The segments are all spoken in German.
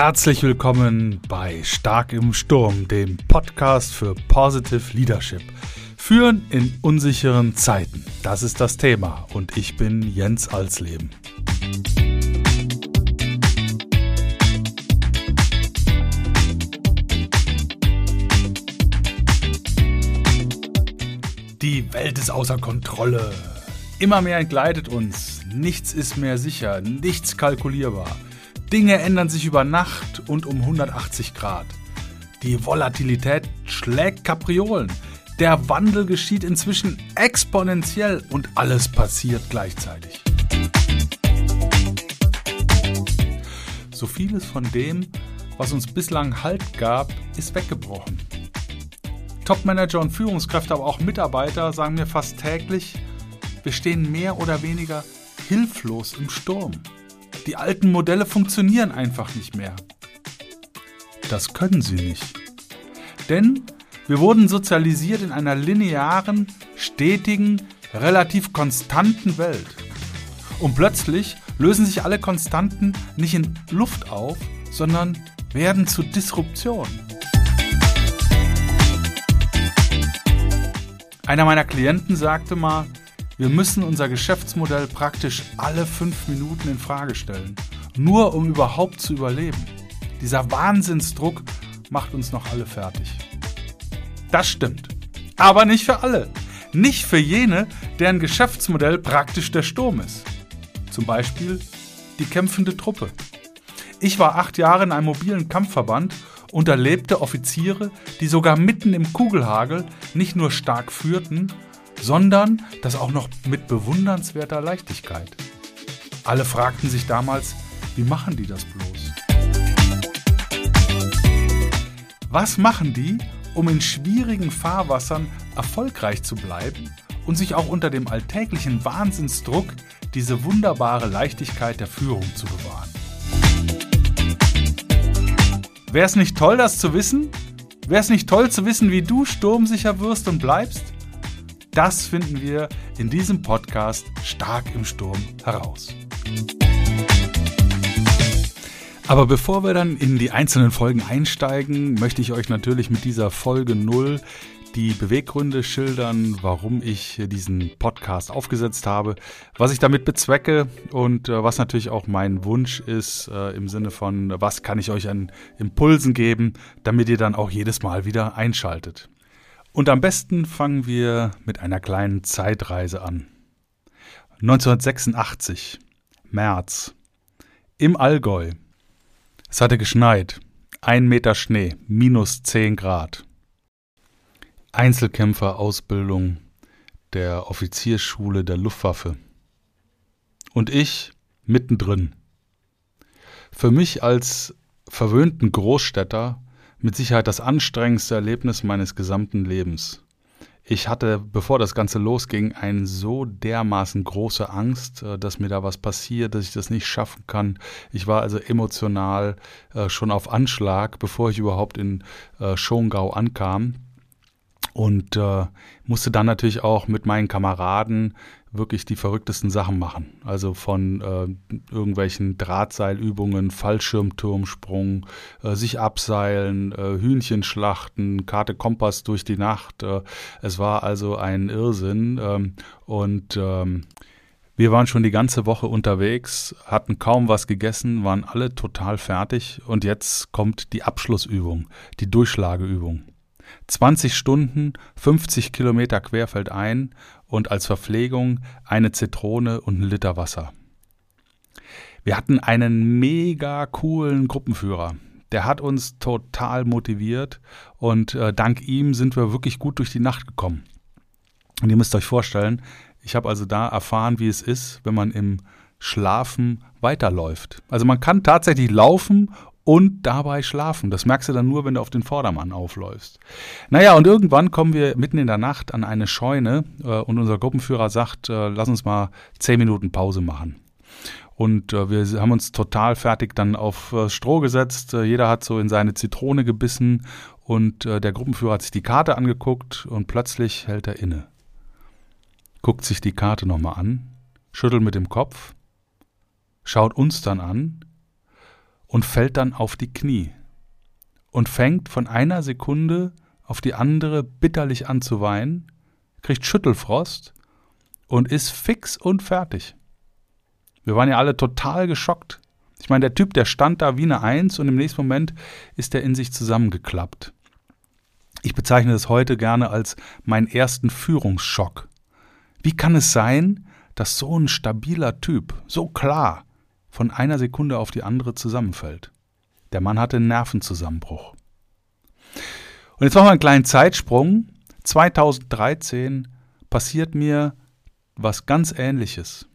Herzlich willkommen bei Stark im Sturm, dem Podcast für Positive Leadership. Führen in unsicheren Zeiten. Das ist das Thema und ich bin Jens Alsleben. Die Welt ist außer Kontrolle. Immer mehr entgleitet uns. Nichts ist mehr sicher, nichts kalkulierbar. Dinge ändern sich über Nacht und um 180 Grad. Die Volatilität schlägt Kapriolen. Der Wandel geschieht inzwischen exponentiell und alles passiert gleichzeitig. So vieles von dem, was uns bislang Halt gab, ist weggebrochen. Topmanager und Führungskräfte, aber auch Mitarbeiter sagen mir fast täglich, wir stehen mehr oder weniger hilflos im Sturm. Die alten Modelle funktionieren einfach nicht mehr. Das können sie nicht. Denn wir wurden sozialisiert in einer linearen, stetigen, relativ konstanten Welt. Und plötzlich lösen sich alle Konstanten nicht in Luft auf, sondern werden zu Disruption. Einer meiner Klienten sagte mal, wir müssen unser Geschäftsmodell praktisch alle fünf Minuten in Frage stellen, nur um überhaupt zu überleben. Dieser Wahnsinnsdruck macht uns noch alle fertig. Das stimmt. Aber nicht für alle. Nicht für jene, deren Geschäftsmodell praktisch der Sturm ist. Zum Beispiel die kämpfende Truppe. Ich war acht Jahre in einem mobilen Kampfverband und erlebte Offiziere, die sogar mitten im Kugelhagel nicht nur stark führten, sondern das auch noch mit bewundernswerter Leichtigkeit. Alle fragten sich damals, wie machen die das bloß? Was machen die, um in schwierigen Fahrwassern erfolgreich zu bleiben und sich auch unter dem alltäglichen Wahnsinnsdruck diese wunderbare Leichtigkeit der Führung zu bewahren? Wäre es nicht toll, das zu wissen? Wäre es nicht toll zu wissen, wie du sturmsicher wirst und bleibst? Das finden wir in diesem Podcast Stark im Sturm heraus. Aber bevor wir dann in die einzelnen Folgen einsteigen, möchte ich euch natürlich mit dieser Folge 0 die Beweggründe schildern, warum ich diesen Podcast aufgesetzt habe, was ich damit bezwecke und äh, was natürlich auch mein Wunsch ist äh, im Sinne von, was kann ich euch an Impulsen geben, damit ihr dann auch jedes Mal wieder einschaltet. Und am besten fangen wir mit einer kleinen Zeitreise an. 1986, März, im Allgäu. Es hatte geschneit, ein Meter Schnee, minus 10 Grad. Einzelkämpferausbildung der Offiziersschule der Luftwaffe. Und ich mittendrin. Für mich als verwöhnten Großstädter mit Sicherheit das anstrengendste Erlebnis meines gesamten Lebens. Ich hatte, bevor das Ganze losging, eine so dermaßen große Angst, äh, dass mir da was passiert, dass ich das nicht schaffen kann. Ich war also emotional äh, schon auf Anschlag, bevor ich überhaupt in äh, Schongau ankam. Und äh, musste dann natürlich auch mit meinen Kameraden wirklich die verrücktesten Sachen machen. Also von äh, irgendwelchen Drahtseilübungen, Fallschirmturmsprung, äh, sich abseilen, äh, Hühnchenschlachten, Karte Kompass durch die Nacht. Äh, es war also ein Irrsinn. Ähm, und ähm, wir waren schon die ganze Woche unterwegs, hatten kaum was gegessen, waren alle total fertig. Und jetzt kommt die Abschlussübung, die Durchschlageübung. 20 Stunden, 50 Kilometer querfeldein und als Verpflegung eine Zitrone und ein Liter Wasser. Wir hatten einen mega coolen Gruppenführer. Der hat uns total motiviert und äh, dank ihm sind wir wirklich gut durch die Nacht gekommen. Und ihr müsst euch vorstellen, ich habe also da erfahren, wie es ist, wenn man im Schlafen weiterläuft. Also man kann tatsächlich laufen und dabei schlafen. Das merkst du dann nur, wenn du auf den Vordermann aufläufst. Naja, und irgendwann kommen wir mitten in der Nacht an eine Scheune äh, und unser Gruppenführer sagt, äh, lass uns mal zehn Minuten Pause machen. Und äh, wir haben uns total fertig dann auf äh, Stroh gesetzt. Äh, jeder hat so in seine Zitrone gebissen und äh, der Gruppenführer hat sich die Karte angeguckt und plötzlich hält er inne. Guckt sich die Karte nochmal an, schüttelt mit dem Kopf, schaut uns dann an und fällt dann auf die Knie und fängt von einer Sekunde auf die andere bitterlich an zu weinen, kriegt Schüttelfrost und ist fix und fertig. Wir waren ja alle total geschockt. Ich meine, der Typ, der stand da wie eine Eins und im nächsten Moment ist er in sich zusammengeklappt. Ich bezeichne das heute gerne als meinen ersten Führungsschock. Wie kann es sein, dass so ein stabiler Typ, so klar, von einer Sekunde auf die andere zusammenfällt? Der Mann hatte einen Nervenzusammenbruch. Und jetzt machen wir einen kleinen Zeitsprung. 2013 passiert mir was ganz Ähnliches.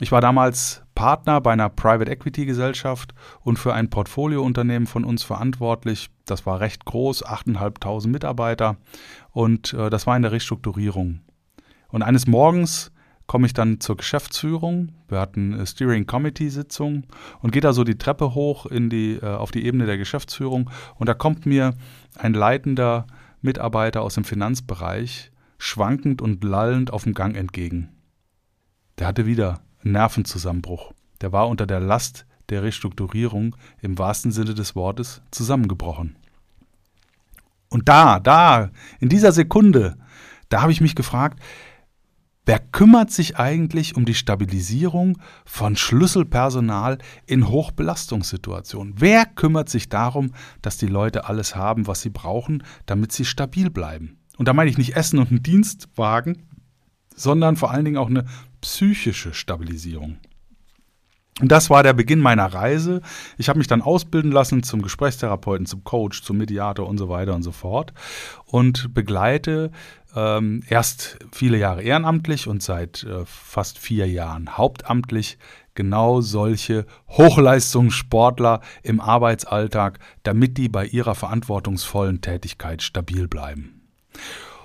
Ich war damals Partner bei einer Private Equity Gesellschaft und für ein Portfoliounternehmen von uns verantwortlich. Das war recht groß, 8.500 Mitarbeiter und äh, das war in der Restrukturierung. Und eines Morgens komme ich dann zur Geschäftsführung. Wir hatten eine Steering Committee Sitzung und gehe da so die Treppe hoch in die, äh, auf die Ebene der Geschäftsführung und da kommt mir ein leitender Mitarbeiter aus dem Finanzbereich schwankend und lallend auf dem Gang entgegen. Der hatte wieder Nervenzusammenbruch. Der war unter der Last der Restrukturierung im wahrsten Sinne des Wortes zusammengebrochen. Und da, da, in dieser Sekunde, da habe ich mich gefragt, wer kümmert sich eigentlich um die Stabilisierung von Schlüsselpersonal in Hochbelastungssituationen? Wer kümmert sich darum, dass die Leute alles haben, was sie brauchen, damit sie stabil bleiben? Und da meine ich nicht Essen und einen Dienstwagen, sondern vor allen Dingen auch eine psychische Stabilisierung. Und das war der Beginn meiner Reise. Ich habe mich dann ausbilden lassen zum Gesprächstherapeuten, zum Coach, zum Mediator und so weiter und so fort und begleite ähm, erst viele Jahre ehrenamtlich und seit äh, fast vier Jahren hauptamtlich genau solche Hochleistungssportler im Arbeitsalltag, damit die bei ihrer verantwortungsvollen Tätigkeit stabil bleiben.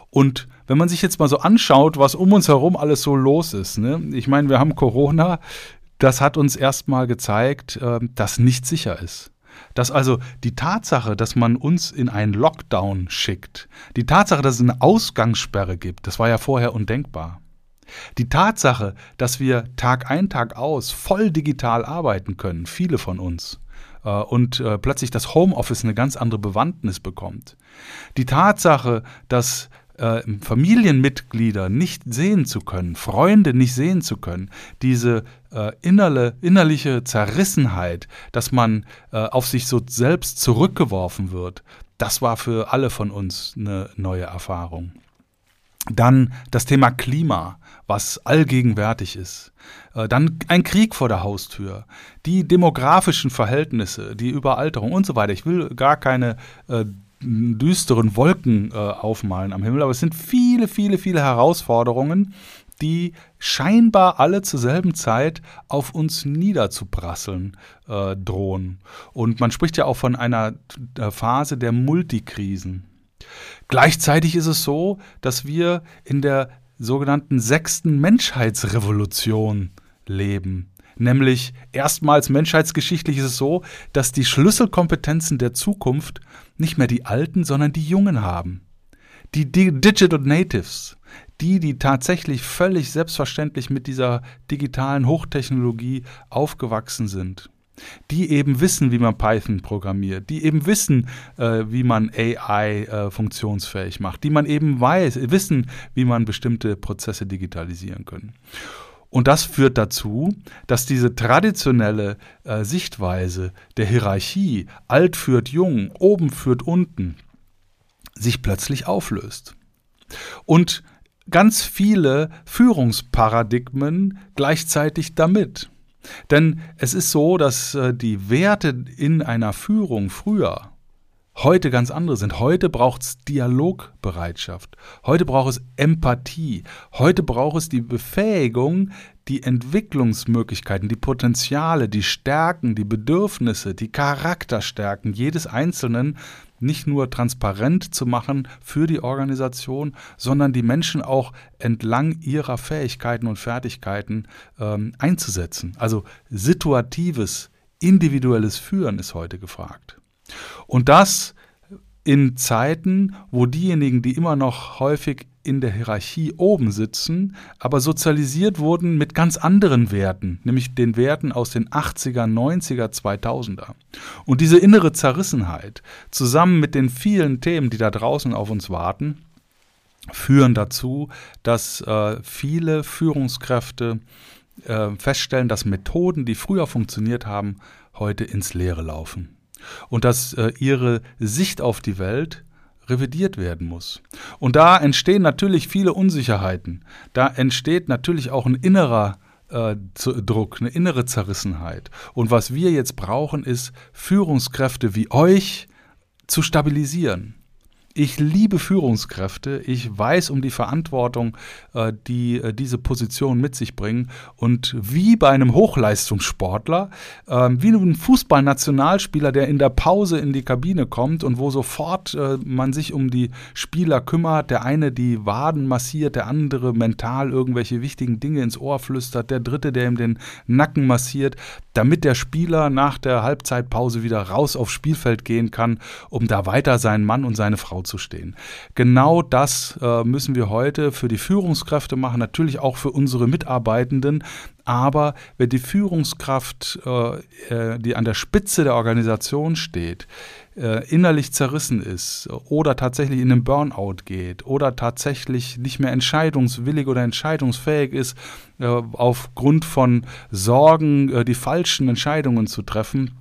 Und wenn man sich jetzt mal so anschaut, was um uns herum alles so los ist, ne? ich meine, wir haben Corona, das hat uns erstmal gezeigt, äh, dass nichts sicher ist. Dass also die Tatsache, dass man uns in einen Lockdown schickt, die Tatsache, dass es eine Ausgangssperre gibt, das war ja vorher undenkbar. Die Tatsache, dass wir Tag ein, Tag aus voll digital arbeiten können, viele von uns, äh, und äh, plötzlich das Homeoffice eine ganz andere Bewandtnis bekommt. Die Tatsache, dass äh, Familienmitglieder nicht sehen zu können, Freunde nicht sehen zu können, diese äh, innerle, innerliche Zerrissenheit, dass man äh, auf sich so selbst zurückgeworfen wird, das war für alle von uns eine neue Erfahrung. Dann das Thema Klima, was allgegenwärtig ist. Äh, dann ein Krieg vor der Haustür, die demografischen Verhältnisse, die Überalterung und so weiter. Ich will gar keine äh, düsteren Wolken äh, aufmalen am Himmel, aber es sind viele, viele, viele Herausforderungen, die scheinbar alle zur selben Zeit auf uns niederzuprasseln äh, drohen. Und man spricht ja auch von einer äh, Phase der Multikrisen. Gleichzeitig ist es so, dass wir in der sogenannten sechsten Menschheitsrevolution leben. Nämlich erstmals menschheitsgeschichtlich ist es so, dass die Schlüsselkompetenzen der Zukunft nicht mehr die Alten, sondern die Jungen haben. Die Digital Natives, die, die tatsächlich völlig selbstverständlich mit dieser digitalen Hochtechnologie aufgewachsen sind. Die eben wissen, wie man Python programmiert, die eben wissen, äh, wie man AI äh, funktionsfähig macht, die man eben weiß, wissen, wie man bestimmte Prozesse digitalisieren können. Und das führt dazu, dass diese traditionelle äh, Sichtweise der Hierarchie, alt führt jung, oben führt unten, sich plötzlich auflöst. Und ganz viele Führungsparadigmen gleichzeitig damit. Denn es ist so, dass äh, die Werte in einer Führung früher heute ganz andere sind. Heute braucht es Dialogbereitschaft. Heute braucht es Empathie. Heute braucht es die Befähigung, die Entwicklungsmöglichkeiten, die Potenziale, die Stärken, die Bedürfnisse, die Charakterstärken jedes Einzelnen nicht nur transparent zu machen für die Organisation, sondern die Menschen auch entlang ihrer Fähigkeiten und Fertigkeiten ähm, einzusetzen. Also situatives, individuelles Führen ist heute gefragt. Und das in Zeiten, wo diejenigen, die immer noch häufig in der Hierarchie oben sitzen, aber sozialisiert wurden mit ganz anderen Werten, nämlich den Werten aus den 80er, 90er, 2000er. Und diese innere Zerrissenheit, zusammen mit den vielen Themen, die da draußen auf uns warten, führen dazu, dass äh, viele Führungskräfte äh, feststellen, dass Methoden, die früher funktioniert haben, heute ins Leere laufen. Und dass äh, ihre Sicht auf die Welt revidiert werden muss. Und da entstehen natürlich viele Unsicherheiten. Da entsteht natürlich auch ein innerer äh, Druck, eine innere Zerrissenheit. Und was wir jetzt brauchen, ist Führungskräfte wie euch zu stabilisieren. Ich liebe Führungskräfte. Ich weiß um die Verantwortung, äh, die äh, diese Position mit sich bringen. Und wie bei einem Hochleistungssportler, äh, wie ein Fußballnationalspieler, der in der Pause in die Kabine kommt und wo sofort äh, man sich um die Spieler kümmert, der eine die Waden massiert, der andere mental irgendwelche wichtigen Dinge ins Ohr flüstert, der dritte, der ihm den Nacken massiert, damit der Spieler nach der Halbzeitpause wieder raus aufs Spielfeld gehen kann, um da weiter seinen Mann und seine Frau zu stehen. Genau das äh, müssen wir heute für die Führungskräfte machen, natürlich auch für unsere Mitarbeitenden. Aber wenn die Führungskraft, äh, äh die an der Spitze der Organisation steht, äh, innerlich zerrissen ist oder tatsächlich in den Burnout geht oder tatsächlich nicht mehr entscheidungswillig oder entscheidungsfähig ist, äh, aufgrund von Sorgen die falschen Entscheidungen zu treffen,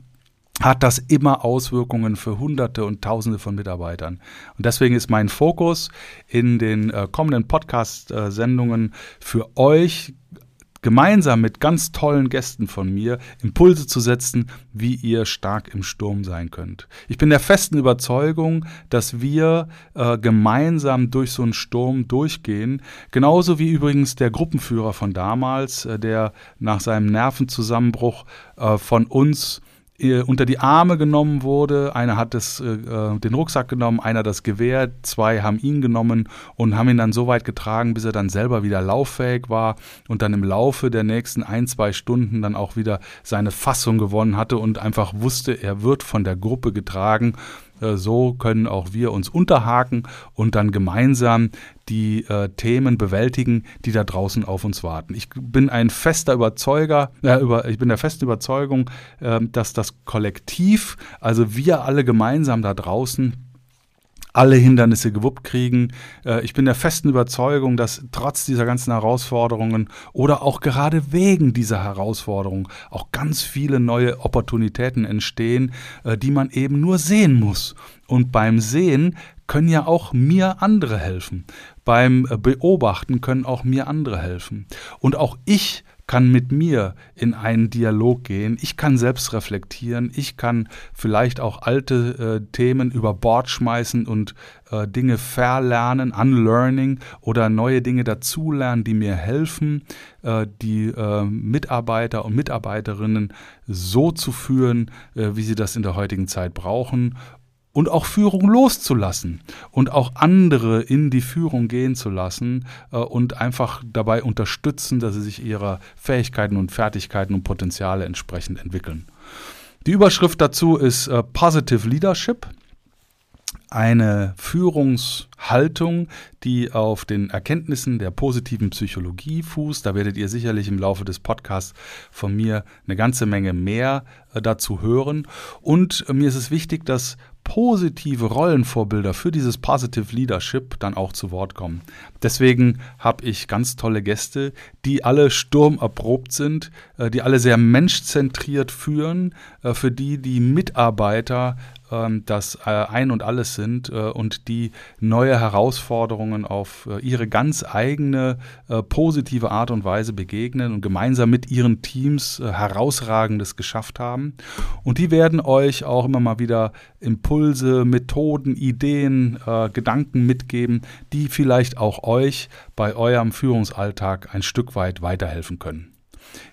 hat das immer Auswirkungen für Hunderte und Tausende von Mitarbeitern. Und deswegen ist mein Fokus in den äh, kommenden Podcast-Sendungen für euch gemeinsam mit ganz tollen Gästen von mir Impulse zu setzen, wie ihr stark im Sturm sein könnt. Ich bin der festen Überzeugung, dass wir äh, gemeinsam durch so einen Sturm durchgehen. Genauso wie übrigens der Gruppenführer von damals, äh, der nach seinem Nervenzusammenbruch äh, von uns unter die Arme genommen wurde. Einer hat das, äh, äh, den Rucksack genommen, einer das Gewehr, zwei haben ihn genommen und haben ihn dann so weit getragen, bis er dann selber wieder lauffähig war und dann im Laufe der nächsten ein, zwei Stunden dann auch wieder seine Fassung gewonnen hatte und einfach wusste, er wird von der Gruppe getragen so können auch wir uns unterhaken und dann gemeinsam die äh, Themen bewältigen, die da draußen auf uns warten. Ich bin ein fester Überzeuger, äh, über, ich bin der festen Überzeugung, äh, dass das Kollektiv, also wir alle gemeinsam da draußen, alle Hindernisse gewuppt kriegen. Äh, ich bin der festen Überzeugung, dass trotz dieser ganzen Herausforderungen oder auch gerade wegen dieser Herausforderungen auch ganz viele neue Opportunitäten entstehen, äh, die man eben nur sehen muss. Und beim Sehen können ja auch mir andere helfen. Beim Beobachten können auch mir andere helfen. Und auch ich kann mit mir in einen Dialog gehen, ich kann selbst reflektieren, ich kann vielleicht auch alte äh, Themen über Bord schmeißen und äh, Dinge verlernen, unlearning oder neue Dinge dazulernen, die mir helfen, äh, die äh, Mitarbeiter und Mitarbeiterinnen so zu führen, äh, wie sie das in der heutigen Zeit brauchen und auch Führung loszulassen und auch andere in die Führung gehen zu lassen äh, und einfach dabei unterstützen, dass sie sich ihrer Fähigkeiten und Fertigkeiten und Potenziale entsprechend entwickeln. Die Überschrift dazu ist äh, Positive Leadership eine Führungshaltung, die auf den Erkenntnissen der positiven Psychologie fußt. Da werdet ihr sicherlich im Laufe des Podcasts von mir eine ganze Menge mehr äh, dazu hören. Und mir ist es wichtig, dass positive Rollenvorbilder für dieses Positive Leadership dann auch zu Wort kommen. Deswegen habe ich ganz tolle Gäste, die alle sturmerprobt sind, äh, die alle sehr menschzentriert führen, äh, für die die Mitarbeiter ähm, das äh, Ein und Alles sind und die neue Herausforderungen auf ihre ganz eigene positive Art und Weise begegnen und gemeinsam mit ihren Teams herausragendes geschafft haben. Und die werden euch auch immer mal wieder Impulse, Methoden, Ideen, Gedanken mitgeben, die vielleicht auch euch bei eurem Führungsalltag ein Stück weit weiterhelfen können.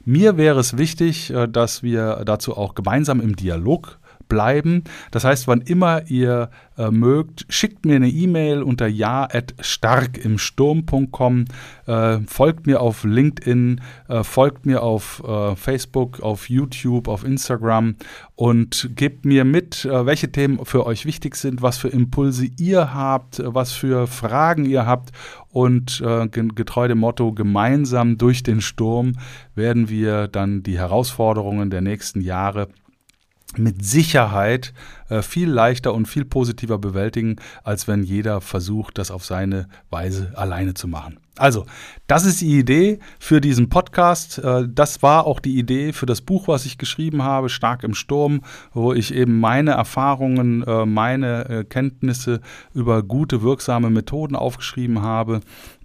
Mir wäre es wichtig, äh, dass wir dazu auch gemeinsam im Dialog bleiben. Das heißt, wann immer ihr äh, mögt, schickt mir eine E-Mail unter ja@starkimsturm.com, äh, folgt mir auf LinkedIn, äh, folgt mir auf äh, Facebook, auf YouTube, auf Instagram und gebt mir mit, äh, welche Themen für euch wichtig sind, was für Impulse ihr habt, was für Fragen ihr habt und äh, getreu dem Motto, gemeinsam durch den Sturm werden wir dann die Herausforderungen der nächsten Jahre mit Sicherheit äh, viel leichter und viel positiver bewältigen, als wenn jeder versucht, das auf seine Weise alleine zu machen. Also, das ist die Idee für diesen Podcast. Äh, das war auch die Idee für das Buch, was ich geschrieben habe, Stark im Sturm, wo ich eben meine Erfahrungen, äh, meine äh, Kenntnisse über gute, wirksame Methoden aufgeschrieben habe,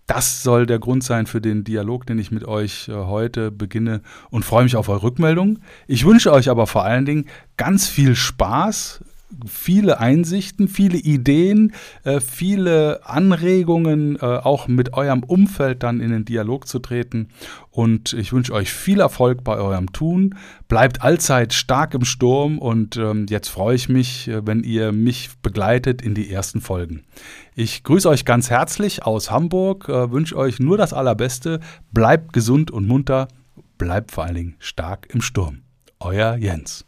das soll der Grund sein für den Dialog, den ich mit euch äh, heute beginne und freue mich auf eure Rückmeldung. Ich wünsche euch aber vor allen Dingen ganz viel Spaß viele Einsichten, viele Ideen, äh, viele Anregungen, äh, auch mit eurem Umfeld dann in den Dialog zu treten. Und ich wünsche euch viel Erfolg bei eurem Tun. Bleibt allzeit stark im Sturm und ähm, jetzt freue ich mich, äh, wenn ihr mich begleitet in die ersten Folgen. Ich grüße euch ganz herzlich aus Hamburg, äh, wünsche euch nur das Allerbeste. Bleibt gesund und munter, bleibt vor allen Dingen stark im Sturm. Euer Jens.